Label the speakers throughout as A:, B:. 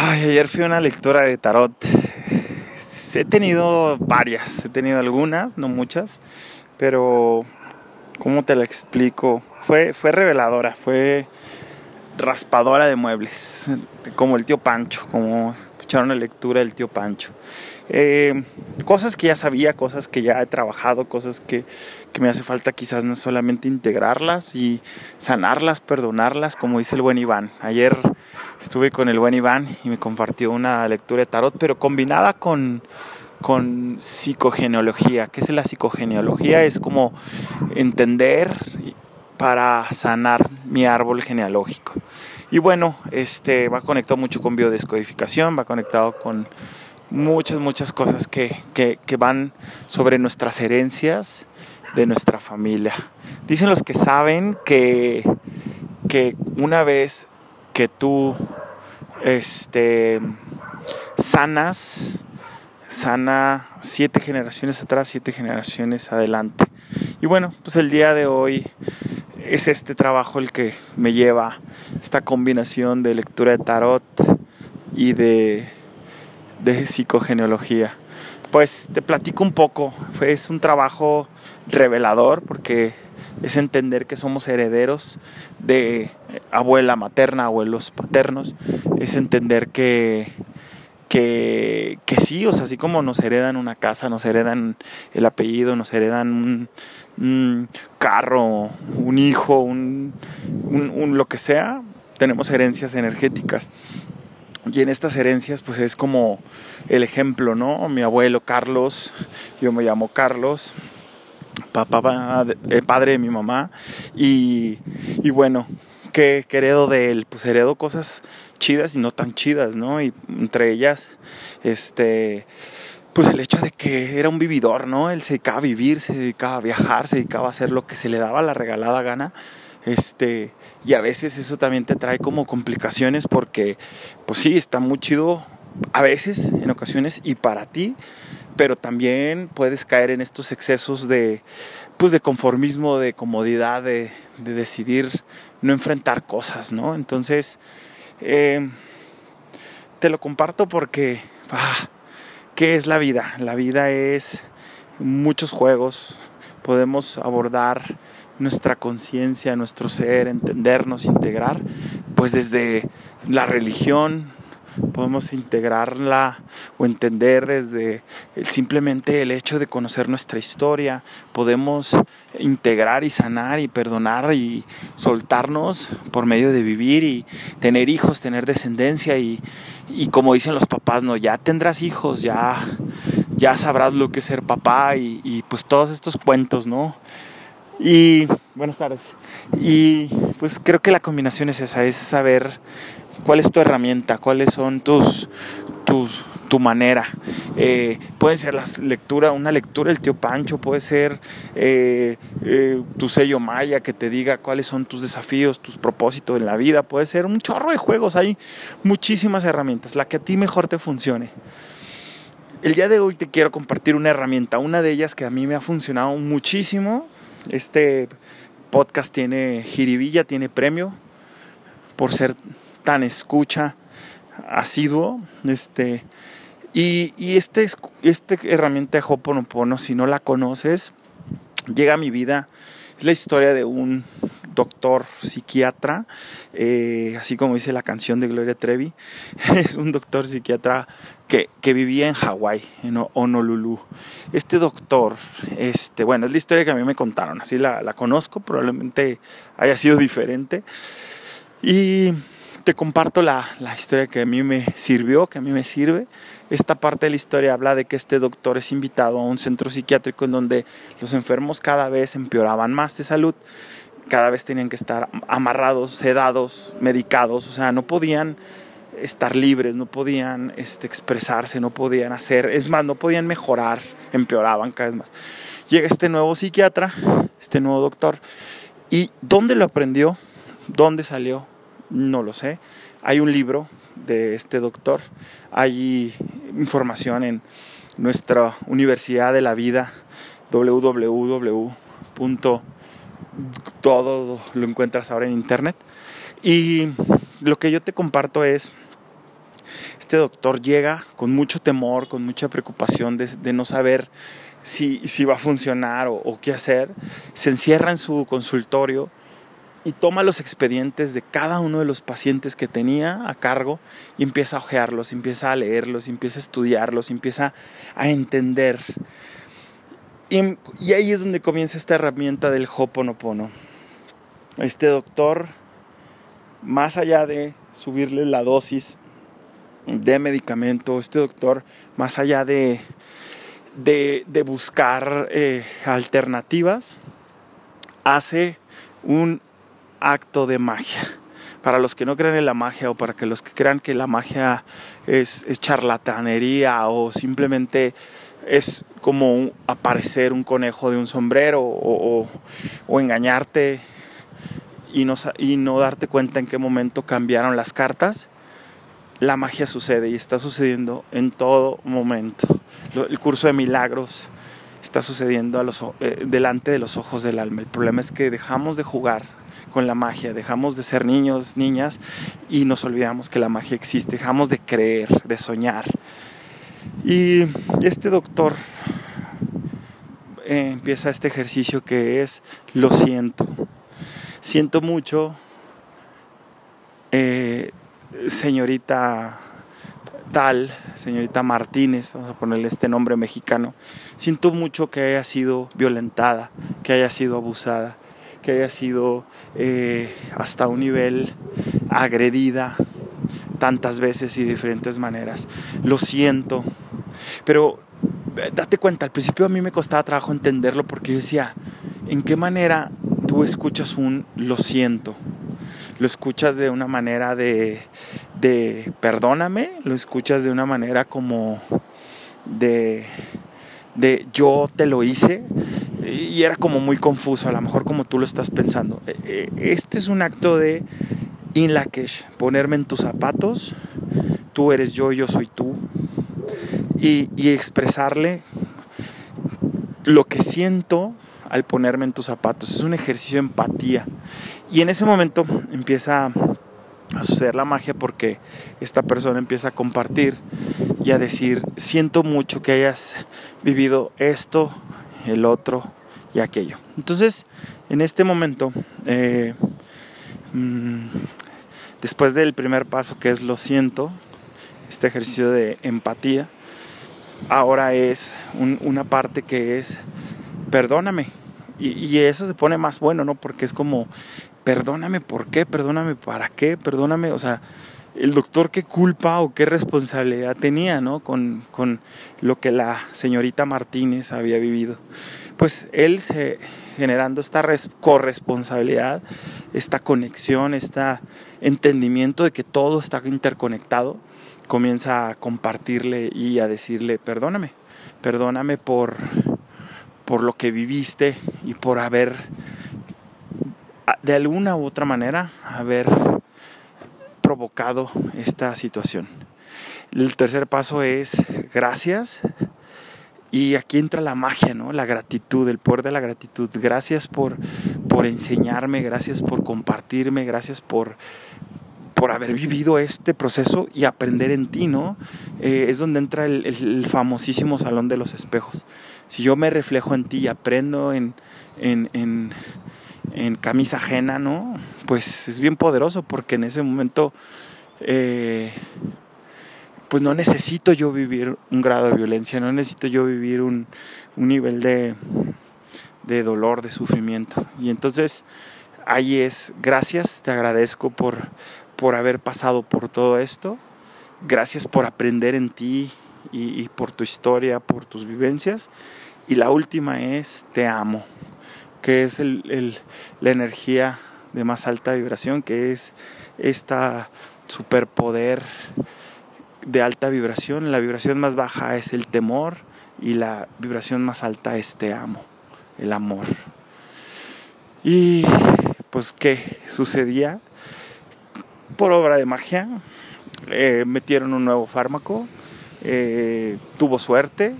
A: Ay, ayer fui a una lectura de tarot. He tenido varias, he tenido algunas, no muchas, pero ¿cómo te la explico? Fue, fue reveladora, fue raspadora de muebles, como el tío Pancho, como escucharon la lectura del tío Pancho. Eh, cosas que ya sabía, cosas que ya he trabajado, cosas que, que, me hace falta quizás no solamente integrarlas y sanarlas, perdonarlas, como dice el buen Iván. Ayer estuve con el buen Iván y me compartió una lectura de tarot, pero combinada con, con psicogenealogía. ¿Qué es la psicogenealogía? Es como entender para sanar mi árbol genealógico. Y bueno, este va conectado mucho con biodescodificación, va conectado con muchas, muchas cosas que, que, van sobre nuestras herencias de nuestra familia. Dicen los que saben que, que una vez que tú este, sanas, sana siete generaciones atrás, siete generaciones adelante. Y bueno, pues el día de hoy es este trabajo el que me lleva esta combinación de lectura de tarot y de, de psicogenealogía. Pues te platico un poco, es un trabajo revelador porque es entender que somos herederos de abuela materna, abuelos paternos, es entender que, que, que, sí, o sea, así como nos heredan una casa, nos heredan el apellido, nos heredan un, carro, un hijo, un, un, lo que sea, tenemos herencias energéticas. Y en estas herencias, pues es como el ejemplo, ¿no? Mi abuelo Carlos, yo me llamo Carlos, papá, eh, padre de mi mamá. Y, y bueno, ¿qué, ¿qué, heredo de él? Pues heredo cosas chidas y no tan chidas, ¿no? Y entre ellas, este, pues el hecho de que era un vividor, ¿no? Él se dedicaba a vivir, se dedicaba a viajar, se dedicaba a hacer lo que se le daba la regalada gana. Este, y a veces eso también te trae como complicaciones porque, pues sí, está muy chido a veces, en ocasiones, y para ti, pero también puedes caer en estos excesos de, pues de conformismo, de comodidad, de, de decidir no enfrentar cosas, ¿no? Entonces, eh, te lo comparto porque, ah, ¿qué es la vida? La vida es muchos juegos, podemos abordar nuestra conciencia, nuestro ser, entendernos, integrar, pues desde la religión, podemos integrarla o entender desde simplemente el hecho de conocer nuestra historia, podemos integrar y sanar y perdonar y soltarnos por medio de vivir y tener hijos, tener descendencia y, y como dicen los papás, no, ya tendrás hijos, ya, ya sabrás lo que es ser papá y pues todos estos cuentos, ¿no? Y buenas tardes. Y pues creo que la combinación es esa, es saber cuál es tu herramienta, cuáles son tus, tus tu manera. Eh, puede ser la lectura, una lectura del tío Pancho, puede ser eh, eh, tu sello maya que te diga cuáles son tus desafíos, tus propósitos en la vida, puede ser un chorro de juegos, hay muchísimas herramientas, la que a ti mejor te funcione. El día de hoy te quiero compartir una herramienta, una de ellas que a mí me ha funcionado muchísimo. Este podcast tiene jiribilla, tiene premio por ser tan escucha asiduo. Este, y, y este, este herramienta de Hoponopono, si no la conoces, llega a mi vida. Es la historia de un doctor psiquiatra, eh, así como dice la canción de Gloria Trevi, es un doctor psiquiatra que, que vivía en Hawái, en Honolulu. Este doctor, este, bueno, es la historia que a mí me contaron, así la, la conozco, probablemente haya sido diferente. Y te comparto la, la, historia que a mí me sirvió, que a mí me sirve. Esta parte de la historia habla de que este doctor es invitado a un centro psiquiátrico en donde los enfermos cada vez empeoraban más de salud, cada vez tenían que estar amarrados, sedados, medicados, o sea, no podían estar libres, no podían este, expresarse, no podían hacer, es más, no podían mejorar, empeoraban cada vez más. Llega este nuevo psiquiatra, este nuevo doctor, y ¿dónde lo aprendió? ¿Dónde salió? no lo sé. Hay un libro de este doctor, hay información en nuestra Universidad de la Vida, www. Todo lo encuentras ahora en internet. Y lo que yo te comparto es este doctor llega con mucho temor, con mucha preocupación de, no saber si, si, va a funcionar o, qué hacer. Se encierra en su consultorio y toma los expedientes de cada uno de los pacientes que tenía a cargo y empieza a ojearlos, empieza a leerlos, empieza a estudiarlos, empieza a entender. Y, ahí es donde comienza esta herramienta del Hoponopono. Este doctor más allá de subirle la dosis de medicamento, este doctor, más allá de, de, buscar eh, alternativas, hace un acto de magia. Para los que no creen en la magia o para que los que crean que la magia es, charlatanería o simplemente es como aparecer un conejo de un sombrero o, engañarte y no, y no darte cuenta en qué momento cambiaron las cartas, la magia sucede y está sucediendo en todo momento. El curso de milagros está sucediendo a los, eh, delante de los ojos del alma. El problema es que dejamos de jugar con la magia, dejamos de ser niños, niñas y nos olvidamos que la magia existe, dejamos de creer, de soñar. Y este doctor eh, empieza este ejercicio que es lo siento siento mucho, eh, señorita tal, señorita Martínez, vamos a ponerle este nombre mexicano, siento mucho que haya sido violentada, que haya sido abusada, que haya sido eh, hasta un nivel agredida tantas veces y de diferentes maneras. Lo siento, pero eh, date cuenta, al principio a mí me costaba trabajo entenderlo porque decía, ¿en qué manera tú escuchas un lo siento, lo escuchas de una manera de, de perdóname, lo escuchas de una manera como de, de yo te lo hice y era como muy confuso, a lo mejor como tú lo estás pensando. E, e, este es un acto de inlakesh, ponerme en tus zapatos, tú eres yo, yo soy tú, y, expresarle lo que siento al ponerme en tus zapatos. Es un ejercicio de empatía. Y en ese momento empieza a suceder la magia porque esta persona empieza a compartir y a decir, siento mucho que hayas vivido esto, el otro y aquello. Entonces, en este momento, eh, mm, después del primer paso que es lo siento, este ejercicio de empatía, ahora es una parte que es perdóname. Y, eso se pone más bueno, ¿no? Porque es como, perdóname por qué, perdóname para qué, perdóname, o sea, el doctor qué culpa o qué responsabilidad tenía, ¿no? Con, con lo que la señorita Martínez había vivido. Pues él se, generando esta corresponsabilidad, esta conexión, este entendimiento de que todo está interconectado, comienza a compartirle y a decirle, perdóname, perdóname por por lo que viviste y por haber, de alguna u otra manera, haber provocado esta situación. El tercer paso es gracias. Y aquí entra la magia, ¿no? La gratitud, el poder de la gratitud. Gracias por, por enseñarme, gracias por compartirme, gracias por, por haber vivido este proceso y aprender en ti, ¿no? Eh, es donde entra el, famosísimo salón de los espejos. Si yo me reflejo en ti y aprendo en, en, camisa ajena, ¿no? Pues es bien poderoso porque en ese momento, eh, pues no necesito yo vivir un grado de violencia, no necesito yo vivir un, un nivel de, de dolor, de sufrimiento. Y entonces ahí es, gracias, te agradezco por, por haber pasado por todo esto. Gracias por aprender en ti y, por tu historia, por tus vivencias. Y la última es te amo, que es la energía de más alta vibración, que es esta superpoder de alta vibración. La vibración más baja es el temor y la vibración más alta es te amo, el amor. Y pues, ¿qué sucedía? Por obra de magia, eh, metieron un nuevo fármaco, eh, tuvo suerte,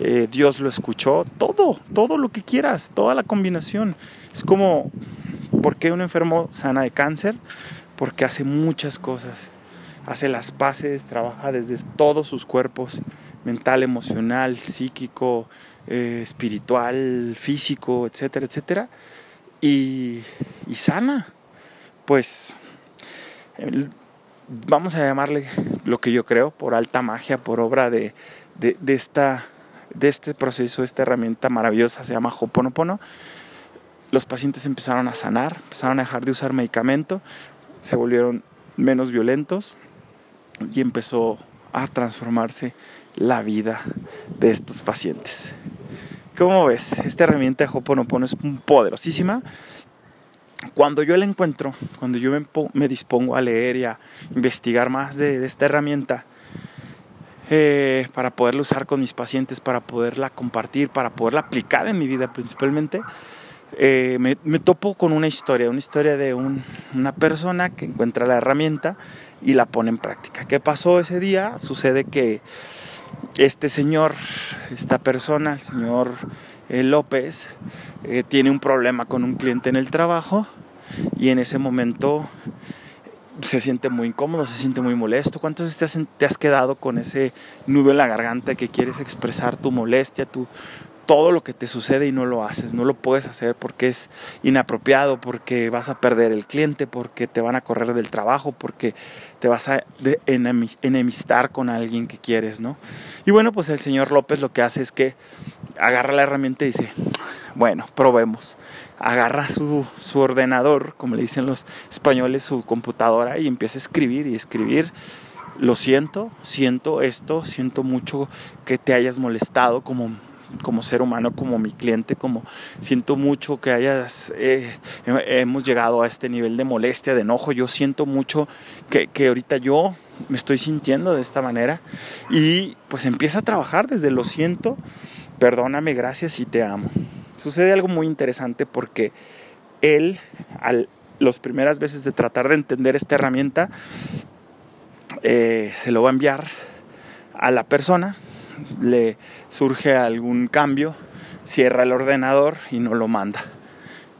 A: eh, Dios lo escuchó, todo, todo lo que quieras, toda la combinación. Es como, ¿por qué un enfermo sana de cáncer? Porque hace muchas cosas. hace las paces, trabaja desde todos sus cuerpos, mental, emocional, psíquico, espiritual, físico, etcétera, etcétera, y, sana. Pues vamos a llamarle lo que yo creo, por alta magia, por obra de, de, esta, de este proceso, esta herramienta maravillosa, se llama Hoponopono. Los pacientes empezaron a sanar, empezaron a dejar de usar medicamento, se volvieron menos violentos y empezó a transformarse la vida de estos pacientes. ¿Cómo ves? Esta herramienta de Hoponopono es poderosísima. Cuando yo la encuentro, cuando yo me, dispongo a leer y a investigar más de, esta herramienta, eh, para poderla usar con mis pacientes, para poderla compartir, para poderla aplicar en mi vida principalmente, eh, me, topo con una historia, una historia de una persona que encuentra la herramienta y la pone en práctica. ¿Qué pasó ese día? Sucede que este señor, esta persona, el señor eh, López, eh, tiene un problema con un cliente en el trabajo y en ese momento se siente muy incómodo, se siente muy molesto. ¿Cuántas veces te has, te has, quedado con ese nudo en la garganta que quieres expresar tu molestia, tu, todo lo que te sucede y no lo haces, no lo puedes hacer porque es inapropiado, porque vas a perder el cliente, porque te van a correr del trabajo, porque te vas a enemistar con alguien que quieres, ¿no? Y bueno, pues el señor López lo que hace es que agarra la herramienta y dice, bueno, probemos. Agarra su, su ordenador, como le dicen los españoles, su computadora y empieza a escribir y escribir lo siento, siento esto, siento mucho que te hayas molestado como como ser humano, como mi cliente, como siento mucho que hayas, eh, hemos llegado a este nivel de molestia, de enojo, yo siento mucho que, que ahorita yo me estoy sintiendo de esta manera y pues empieza a trabajar desde lo siento, perdóname, gracias y te amo. Sucede algo muy interesante porque él, al las primeras veces de tratar de entender esta herramienta, eh, se lo va a enviar a la persona le surge algún cambio, cierra el ordenador y no lo manda.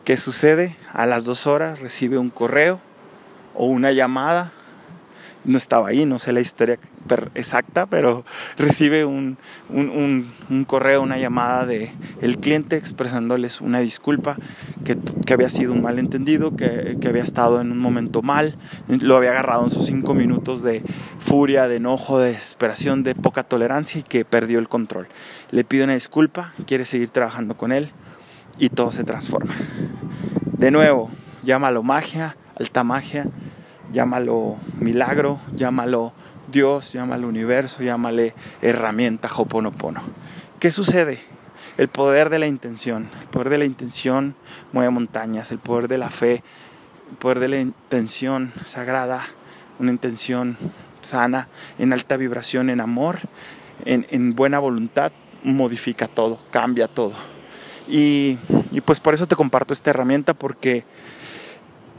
A: ¿Qué sucede? A las dos horas recibe un correo o una llamada no estaba ahí, no sé la historia exacta, pero recibe un, correo, una llamada de el cliente expresándoles una disculpa, que, había sido un malentendido, que, que había estado en un momento mal, lo había agarrado en sus cinco minutos de furia, de enojo, de desesperación, de poca tolerancia y que perdió el control. Le pide una disculpa, quiere seguir trabajando con él y todo se transforma. De nuevo, llámalo magia, alta magia llámalo milagro, llámalo Dios, llámalo universo, llámale herramienta Hoponopono. ¿Qué sucede? El poder de la intención. El poder de la intención mueve montañas. El poder de la fe. El poder de la intención sagrada. Una intención sana, en alta vibración, en amor, en, en buena voluntad, modifica todo, cambia todo. Y, y pues por eso te comparto esta herramienta porque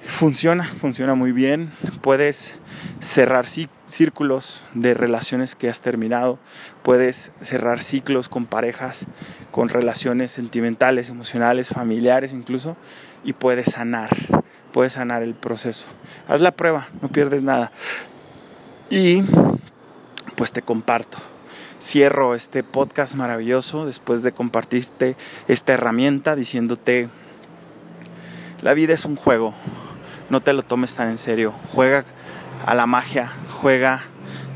A: funciona, funciona muy bien. Puedes cerrar círculos de relaciones que has terminado, puedes cerrar ciclos con parejas, con relaciones sentimentales, emocionales, familiares incluso, y puedes sanar, puedes sanar el proceso. Haz la prueba, no pierdes nada. Y pues te comparto. Cierro este podcast maravilloso después de compartirte esta herramienta diciéndote, la vida es un juego, no te lo tomes tan en serio. Juega a la magia, juega.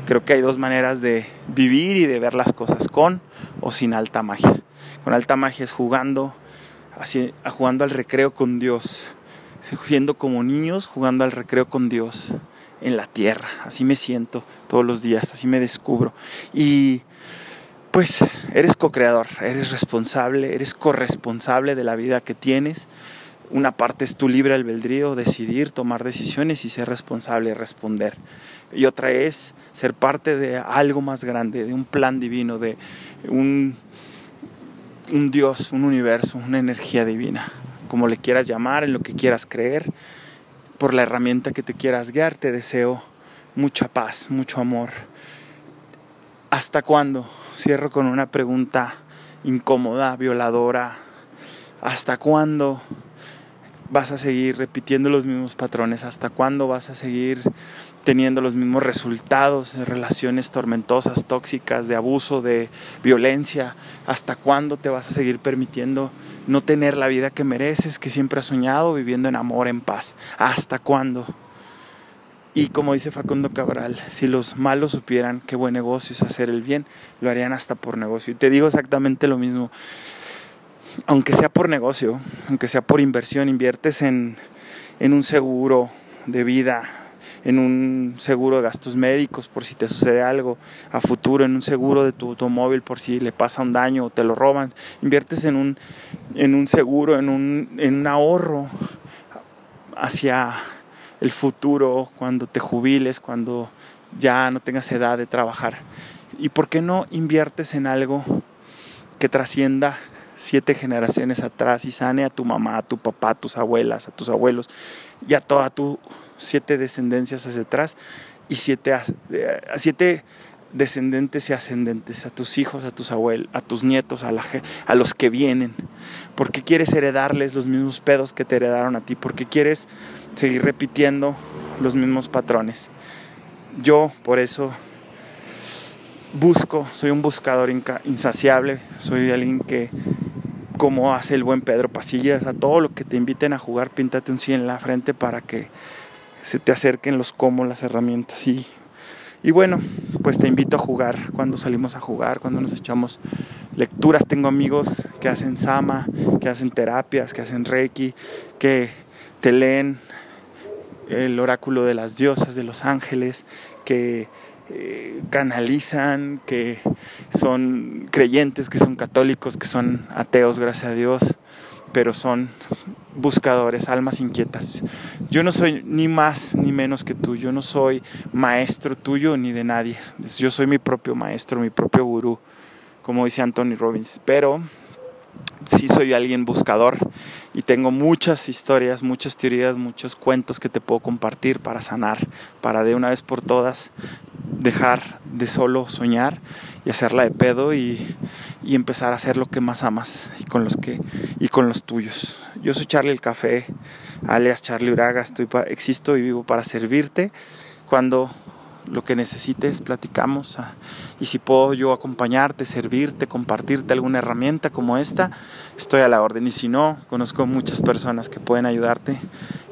A: Creo que hay dos maneras de vivir y de ver las cosas, con o sin alta magia. Con alta magia es jugando, así, jugando al recreo con Dios, siendo como niños jugando al recreo con Dios en la tierra. Así me siento todos los días, así me descubro. Y pues eres co-creador, eres responsable, eres corresponsable de la vida que tienes una parte es tu libre albedrío, decidir, tomar decisiones y ser responsable, responder. Y otra es ser parte de algo más grande, de un plan divino, de un, un Dios, un universo, una energía divina. Como le quieras llamar, en lo que quieras creer, por la herramienta que te quieras guiar, te deseo mucha paz, mucho amor. ¿Hasta cuándo? Cierro con una pregunta incómoda, violadora. ¿Hasta cuándo vas a seguir repitiendo los mismos patrones? ¿Hasta cuándo vas a seguir teniendo los mismos resultados de relaciones tormentosas, tóxicas, de abuso, de violencia? ¿Hasta cuándo te vas a seguir permitiendo no tener la vida que mereces, que siempre has soñado, viviendo en amor, en paz? ¿Hasta cuándo? Y como dice Facundo Cabral, si los malos supieran qué buen negocio es hacer el bien, lo harían hasta por negocio. Y te digo exactamente lo mismo. Aunque sea por negocio, aunque sea por inversión, inviertes en, en un seguro de vida, en un seguro de gastos médicos por si te sucede algo a futuro, en un seguro de tu automóvil por si le pasa un daño o te lo roban. Inviertes en un, en un seguro, en un, en un ahorro hacia el futuro, cuando te jubiles, cuando ya no tengas edad de trabajar. ¿Y por qué no inviertes en algo que trascienda siete generaciones atrás y sane a tu mamá, a tu papá, a tus abuelas, a tus abuelos y a toda tu siete descendencias hacia atrás y siete, siete descendentes y ascendentes, a tus hijos, a tus abuelos, a tus nietos, a, la, a los que vienen. porque quieres heredarles los mismos pedos que te heredaron a ti? porque quieres seguir repitiendo los mismos patrones? Yo por eso busco, soy un buscador insaciable, soy alguien que, como hace el buen Pedro Pasillas, a todo lo que te inviten a jugar, píntate un sí en la frente para que se te acerquen los cómo, las herramientas. Y, y bueno, pues te invito a jugar cuando salimos a jugar, cuando nos echamos lecturas. Tengo amigos que hacen sama, que hacen terapias, que hacen reiki, que te leen el oráculo de las diosas, de los ángeles, que canalizan, que son creyentes, que son católicos, que son ateos, gracias a Dios, pero son buscadores, almas inquietas. Yo no soy ni más ni menos que tú, yo no soy maestro tuyo ni de nadie. Yo soy mi propio maestro, mi propio gurú, como dice Anthony Robbins, pero sí soy alguien buscador y tengo muchas historias, muchas teorías, muchos cuentos que te puedo compartir para sanar, para de una vez por todas dejar de solo soñar y hacerla de pedo y, empezar a hacer lo que más amas y con los que y con los tuyos. Yo soy Charlie el Café, alias Charlie Uraga, existo y vivo para servirte cuando lo que necesites, platicamos. Ah, y si puedo yo acompañarte, servirte, compartirte alguna herramienta como esta, estoy a la orden. Y si no, conozco muchas personas que pueden ayudarte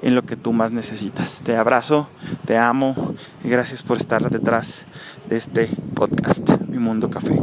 A: en lo que tú más necesitas. Te abrazo, te amo y gracias por estar detrás de este podcast, Mi Mundo Café.